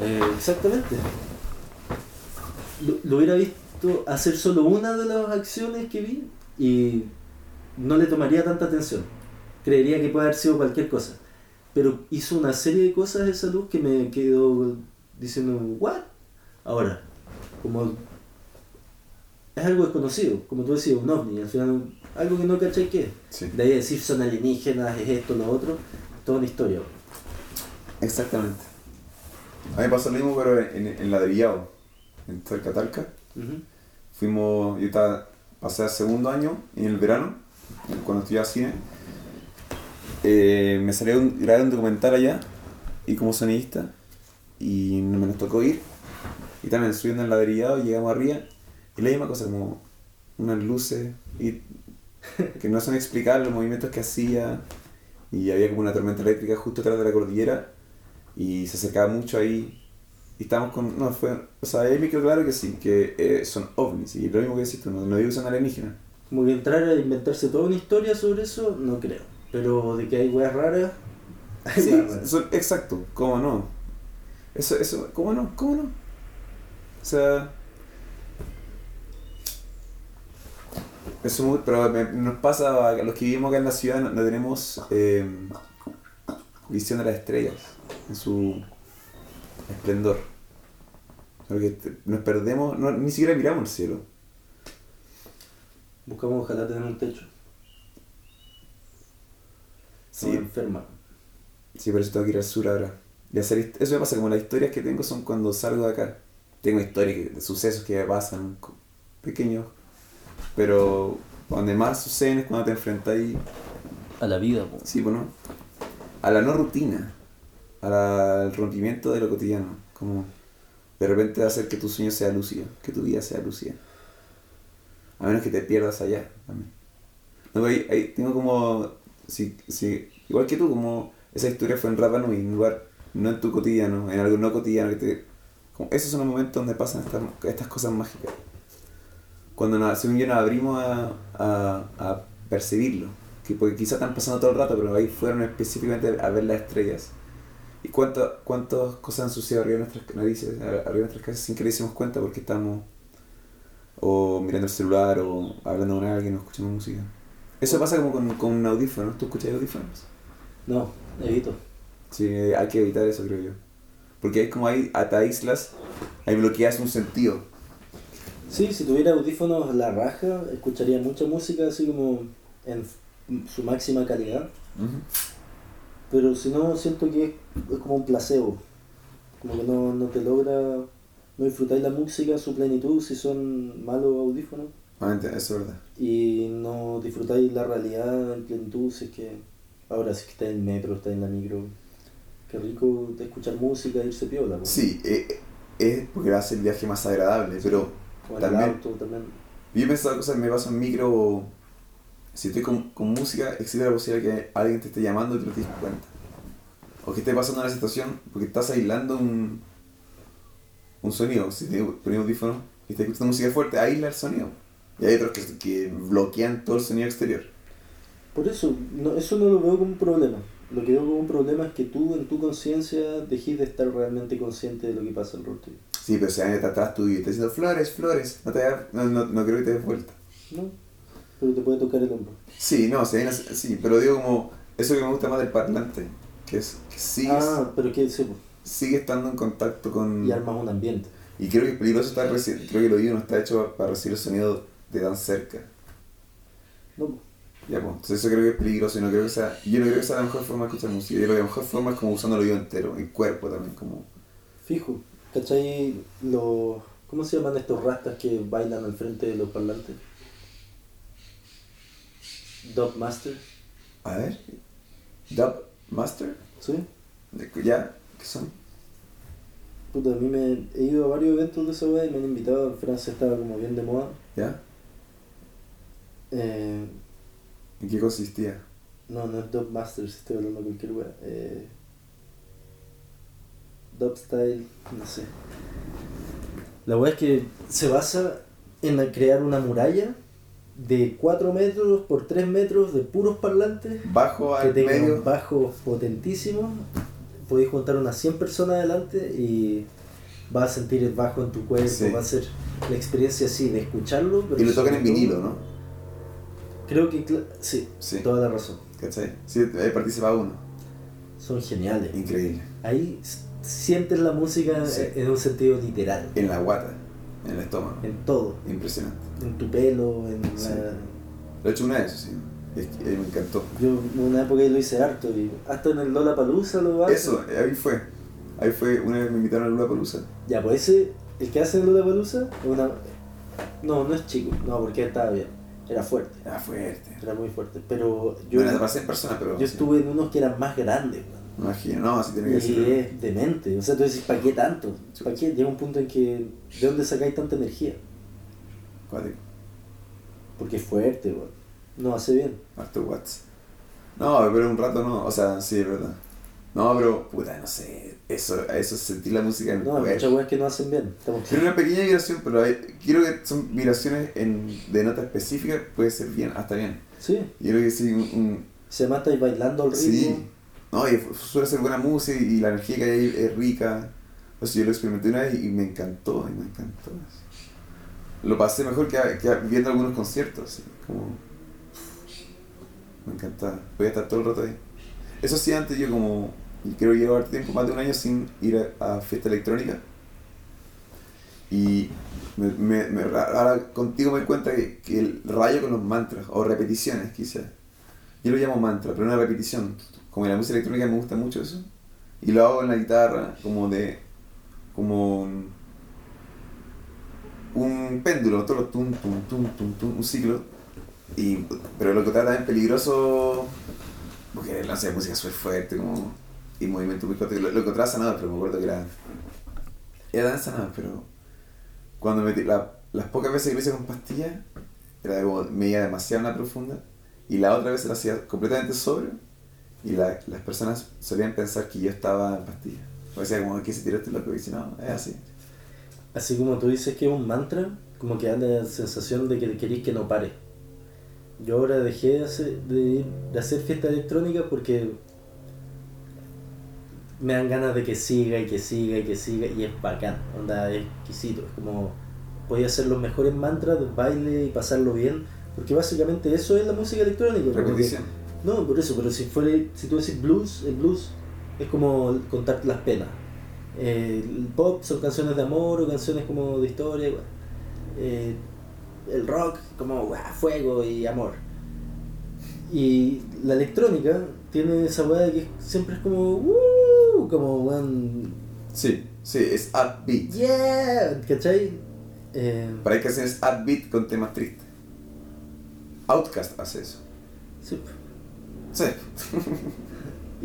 Eh, exactamente. Lo, lo hubiera visto hacer solo una de las acciones que vi y no le tomaría tanta atención. Creería que puede haber sido cualquier cosa. Pero hizo una serie de cosas de esa luz que me quedó diciendo, ¿what? Ahora, como es algo desconocido, como tú decías, un ovni, al final algo que no cachai qué es. Sí. De ahí decir son alienígenas, es esto, lo otro, toda una historia. Exactamente. A mí me pasó lo mismo, pero en, en la de Villavo, en de Talca. Ujú. Fuimos, yo estaba, pasé al segundo año, en el verano, cuando estudiaba cine. Eh, me salió un, grabé un documental allá, y como sonidista, y no me nos tocó ir. Y también subiendo el ladrillado, llegamos arriba, y la misma cosa, como unas luces, y que no son explicables los movimientos que hacía, y había como una tormenta eléctrica justo atrás de la cordillera, y se acercaba mucho ahí, y estábamos con. No, fue. O sea, ahí me quedó claro que sí, que eh, son ovnis. Y lo mismo que decís tú, no, no digo que son alienígenas. Como que entrar a inventarse toda una historia sobre eso, no creo. Pero de que hay weas raras, hay Sí, weas raras. son- exacto, ¿cómo no? Eso, eso, ¿cómo no? ¿Cómo no? O sea. Eso muy- pero me- nos pasa a los que vivimos acá en la ciudad, no, no tenemos eh, visión de las estrellas en su esplendor. Porque nos perdemos, no, ni siquiera miramos el cielo. Buscamos ojalá tener un techo. Sí. Enferma. Sí, por eso tengo que ir al sur ahora. Y hacer eso me pasa, como las historias que tengo son cuando salgo de acá. Tengo historias de sucesos que me pasan, pequeños. Pero donde más suceden es cuando te enfrentas ahí, A la vida, po. sí, bueno, a la no rutina, al rompimiento de lo cotidiano. Como de repente hacer que tu sueño sea lúcido, que tu vida sea lúcida. A menos que te pierdas allá también. No, ahí, ahí tengo como, sí, sí, igual que tú, como esa historia fue en Rapa Nui, en lugar no en tu cotidiano, en algo no cotidiano que te como esos son los momentos donde pasan estas, estas cosas mágicas. Cuando nos, según yo nos abrimos a, a, a percibirlo. Que porque quizás están pasando todo el rato, pero ahí fueron específicamente a ver las estrellas. ¿Y cuántas cuántas cosas han sucedido arriba de nuestras narices, arriba de nuestras casas sin que le hicimos cuenta porque estamos o mirando el celular o hablando con alguien o escuchando música? Eso pasa como con, con un audífono, ¿tú escuchas audífonos? No, evito. Sí, hay que evitar eso, creo yo. Porque es como hay hasta islas, ahí bloqueas un sentido. Sí, si tuviera audífonos la raja, escucharía mucha música así como en su máxima calidad. Pero si no, siento que es, es como un placebo. Como que no, no te logra, no disfrutáis la música en su plenitud si son malos audífonos. Ah, eso es verdad. Y no disfrutáis la realidad en plenitud si es que ahora si es que estáis en el metro, estáis en la micro. Qué rico de escuchar música e irse piola. po. Sí, eh, eh, es porque hace el viaje más agradable, pero Como en el también- auto también. yo he pensado cosas, me paso en micro, o si estoy con, con música, existe la posibilidad que alguien te esté llamando y tú no te des cuenta. O que esté pasando una situación porque estás aislando un, un sonido. Si te pones audífono y estás escuchando música fuerte, aísla el sonido. Y hay otros que, que bloquean todo el sonido exterior. Por eso, no, eso no lo veo como un problema. Lo que veo como un problema es que tú en tu conciencia dejes de estar realmente consciente de lo que pasa alrededor tuyo. Sí, pero si alguien está atrás tuyo y está diciendo flores, flores, no, te da- no, no, no creo que te des vuelta. ¿No? Pero te puede tocar el hombro. Sí, no, una- sí, pero digo como eso que me gusta más del parlante, que es que sigues, Ah, pero que sí, pues, sigue estando en contacto con... y armas un ambiente. Y creo que es peligroso estar creo que el oído no está hecho para recibir el sonido de tan cerca. No, pues. Ya, pues, entonces eso creo que es peligroso y no creo que sea, yo no creo que sea la mejor forma de escuchar música, yo creo que la mejor forma es como usando el oído entero, el cuerpo también, como... Fijo. ¿Cachai? Los, ¿Cómo se llaman estos rastas que bailan al frente de los parlantes? Dub Master. A ver, Dub Master, ¿Sí? De- ¿ya? ¿Qué son? Puta, a mí me he ido a varios eventos de esa weá y me han invitado. En Francia estaba como bien de moda. ¿Ya? Eh, ¿En qué consistía? no, no es Dub Masters, estoy hablando de cualquier weá. Eh, dub Style, no sé. La weá es que se basa en crear una muralla de 4 metros por 3 metros de puros parlantes Bajo que al tenga medio. un bajo potentísimo. Podéis juntar unas 100 personas adelante y vas a sentir el bajo en tu cuerpo, Sí. va a ser la experiencia así de escucharlo. pero Y lo tocan en vinilo, ¿no? Creo que, sí, Sí. toda la razón. ¿Cachai? Sí, ahí participa uno. Son geniales. Increíble. Ahí sientes la música Sí. en un sentido literal, En la guata, en el estómago. en todo, Impresionante. En tu pelo, en Sí. la- Lo he hecho una vez, sí. Es que, eh, me encantó. Yo en una época lo hice harto y hasta en el Lola Palusa lo hace. Eso, ahí fue. Ahí fue, una vez me invitaron a Lula Palusa. Ya, pues ese, el que hace en Lola Palusa, una... no, no es chico, no, porque estaba bien, era fuerte, Era fuerte. era muy fuerte, pero yo, Bueno, para 100 personas, pero. yo estuve en unos que eran más grandes, imagino, no, así tiene que Y ser. es demente, o sea, tú dices, ¿para qué tanto? ¿Para qué? Llega un punto en que, ¿de dónde sacáis tanta energía? Cuático. Porque es fuerte, weón. No hace bien. Harto watts. No, pero un rato no, o sea, sí, es verdad. No, pero, puta, no sé. Eso, eso es sentir la música en el No, hay muchas weas que no hacen bien. Tiene una pequeña vibración, pero hay, quiero que son vibraciones en, de nota específica, puede ser bien, hasta bien. Sí, Yo creo que sí, un, un- se llama estáis bailando al ritmo. sí. No, y suele ser buena música y la energía que hay ahí es rica. O sea, yo lo experimenté una vez y me encantó, y me encantó. Lo pasé mejor que, que viendo algunos conciertos, como... Me encantaba, voy a estar todo el rato ahí. Eso sí, antes yo como, creo que llevo tiempo, más de un año sin ir a, fiesta electrónica. Y me, me- ahora contigo me doy cuenta que, que el rayo con los mantras, o repeticiones quizás. Yo lo llamo mantra, pero una repetición. Como en la música electrónica me gusta mucho eso. Y lo hago en la guitarra, como de. como. Un péndulo, todo lo tum, tum, tum, tum, tum, un ciclo. Y, pero lo que trata es peligroso, porque no sé, música súper fuerte, como. y movimiento muy fuerte. Lo, lo encontraba sanador, pero me acuerdo que era. Era tan sanador, pero. Cuando metí, la- las pocas veces que lo hice con pastillas, era como, me iba demasiado en la profunda. Y la otra vez lo hacía completamente sobrio. Y la- las personas solían pensar que yo estaba en pastillas. O sea, como, ¿qué se tiró este loco? Y no, es así. Así como tú dices que es un mantra, como que da la sensación de que querís que no pare. Yo ahora dejé de hacer, de, de hacer fiesta electrónica porque me dan ganas de que siga y que siga y que siga y es bacán, onda, es exquisito, es como podía hacer los mejores mantras de baile y pasarlo bien, porque básicamente eso es la música electrónica. Repetición. no, por eso, pero si fuera, si tú decís blues, el blues es como contar las penas. Eh, el pop son canciones de amor o canciones como de historia. Eh, el rock como "Guau, fuego y amor. Y la electrónica tiene esa weá de que siempre es como "Uh", como weón, Sí, sí, es upbeat. yeah, ¿cachai? Eh, Pero hay canciones upbeat con temas tristes. Outcast hace eso. sí. Sí,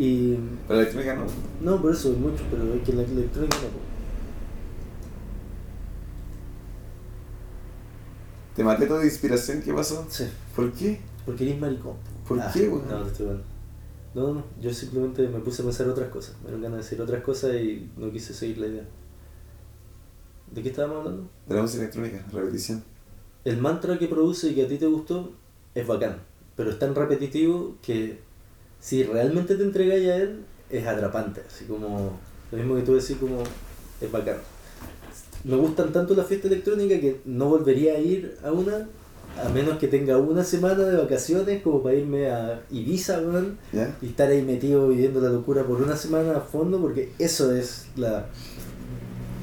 Y pero la electrónica no. no, por eso hay mucho, pero es que la electrónica no. ¿Te maté todo de inspiración? ¿Qué pasó? Sí. ¿Por qué? Porque eres maricón. ¿Por Ah, qué, weón? No, estoy hablando. No, no, yo simplemente me puse a pensar otras cosas. Me dieron ganas de decir otras cosas y no quise seguir la idea. ¿De qué estábamos hablando? De la música electrónica, repetición. El mantra que produce y que a ti te gustó es bacán, pero es tan repetitivo que si realmente te entregáis a él, es atrapante. Así como lo mismo que tú decís, como es bacán. Me gustan tanto las fiestas electrónicas que no volvería a ir a una a menos que tenga una semana de vacaciones como para irme a Ibiza, ¿Ya? y estar ahí metido viviendo la locura por una semana a fondo, porque eso es la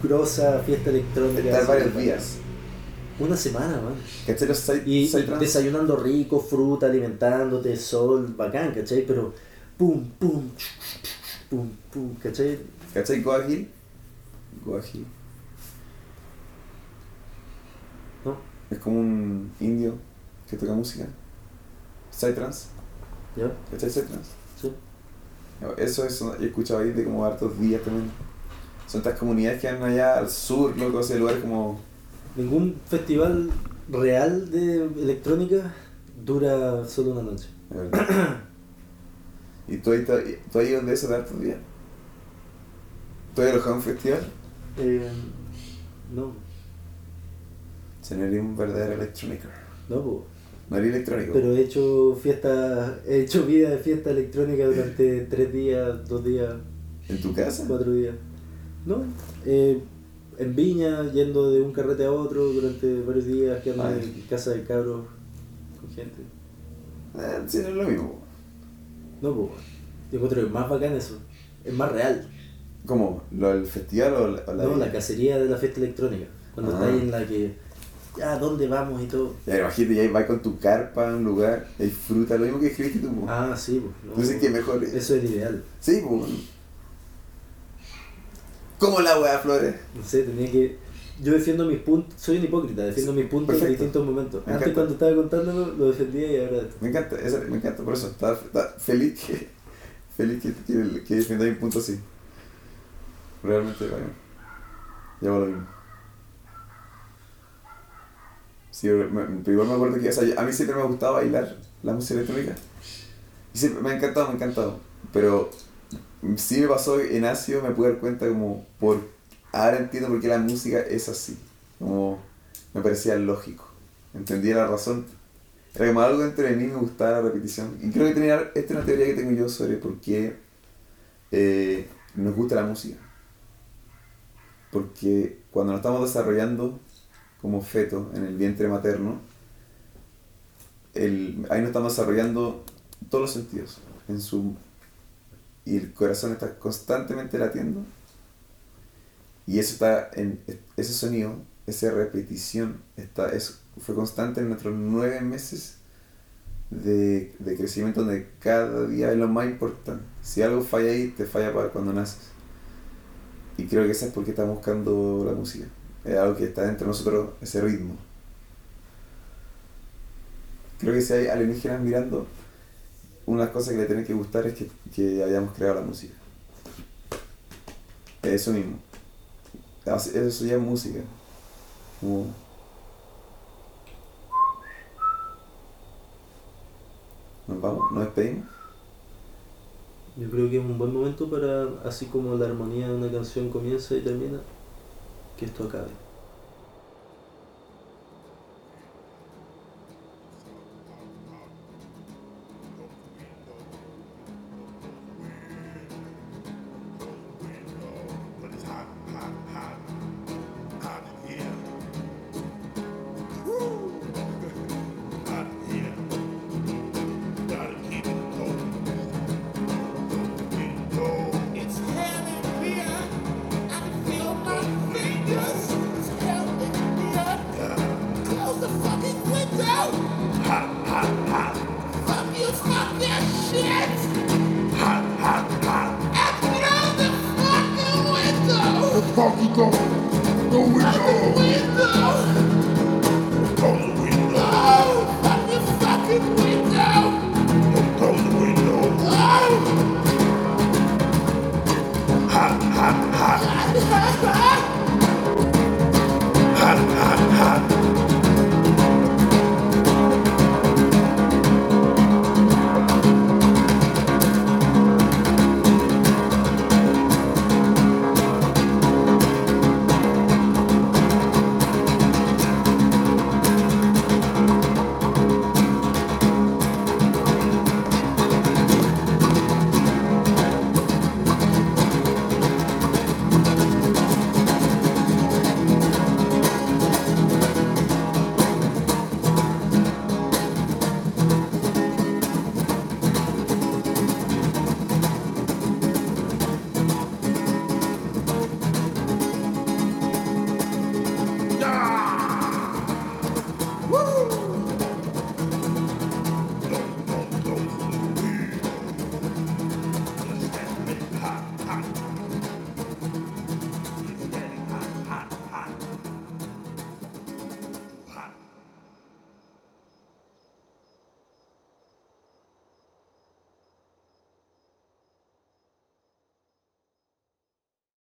grosa fiesta electrónica. Estar varios días. Una semana, man. ¿Cachai side, Y, desayunando rico, fruta, alimentándote, sol, bacán, ¿cachai? Pero pum, pum, pum, pum, ¿cachai? ¿Cachai Goa Hill? Goa Hill. ¿No? Es como un indio que toca música. Psytrance. ¿Ya? ¿Cachai Psytrance? Sí. Eso es, yo he escuchado ahí de como hartos días también. Son estas comunidades que andan allá al sur, loco, ese lugar como... Ningún festival real de electrónica dura solo una noche. ¿Y tú, ahí tú has ido de eso de hartos días? ¿Tú has alojado un festival? Eh, no, Se no eres un verdadero electrónico. no, po. No eres electrónico. pero he hecho fiesta, he hecho vida de fiesta electrónica durante tres días, dos días, ¿En tu casa? cuatro días. No, eh, en Viña, yendo de un carrete a otro durante varios días, quedando Ay. en casa de cabros con gente. Eh, sí, no es lo mismo. No, pues, yo encuentro que es más bacán eso, es más real. ¿Cómo? ¿Lo del festival o la, o la no, la cacería de la fiesta electrónica, cuando Ah. está ahí en la que, ya, ¿dónde vamos y todo? Ya, imagínate, ya vas con tu carpa a un lugar, hay fruta, lo mismo que escribiste tú. po. Ah, sí, pues. no, dices que mejor. Eso es ideal. Sí, pues. ¿Cómo la weá, Flores? No sé, tenía que. Yo defiendo mis puntos, soy un hipócrita, defiendo mis puntos en distintos momentos. Me Antes encanta. cuando estaba contándolo lo defendía y ahora. Me encanta, eso, me encanta, por eso. Está feliz que. Feliz que, que, que defendáis un punto así. Realmente, bueno. Ya va lo mismo. Sí, me- pero igual me acuerdo que o sea, a mí siempre me ha gustado bailar la música electrónica. Y siempre, me ha encantado, me ha encantado. Pero sí me pasó en Asio, me pude dar cuenta como por... Ahora entiendo por qué la música es así. Como me parecía lógico. Entendía la razón. Era como algo dentro de mí me gustaba la repetición. Y creo que tenía, esta es una teoría que tengo yo sobre por qué eh, nos gusta la música. Porque cuando nos estamos desarrollando como feto en el vientre materno, el, ahí nos estamos desarrollando todos los sentidos. En su, y el corazón está constantemente latiendo. Y eso está en ese sonido, esa repetición, está, es, fue constante en nuestros nueve meses de, de crecimiento donde cada día es lo más importante. Si algo falla ahí, te falla para cuando naces. Y creo que eso es porque estamos buscando la música. Es algo que está dentro de nosotros, ese ritmo. Creo que si hay alienígenas mirando, una de las cosas que le tienen que gustar es que, que hayamos creado la música. Eso mismo. Eso ya es música. Nos vamos, nos despedimos. Yo creo que es un buen momento para, así como la armonía de una canción comienza y termina, que esto acabe. out the. The window. Out the window. The fucking window. The window. Hot, hot, hot.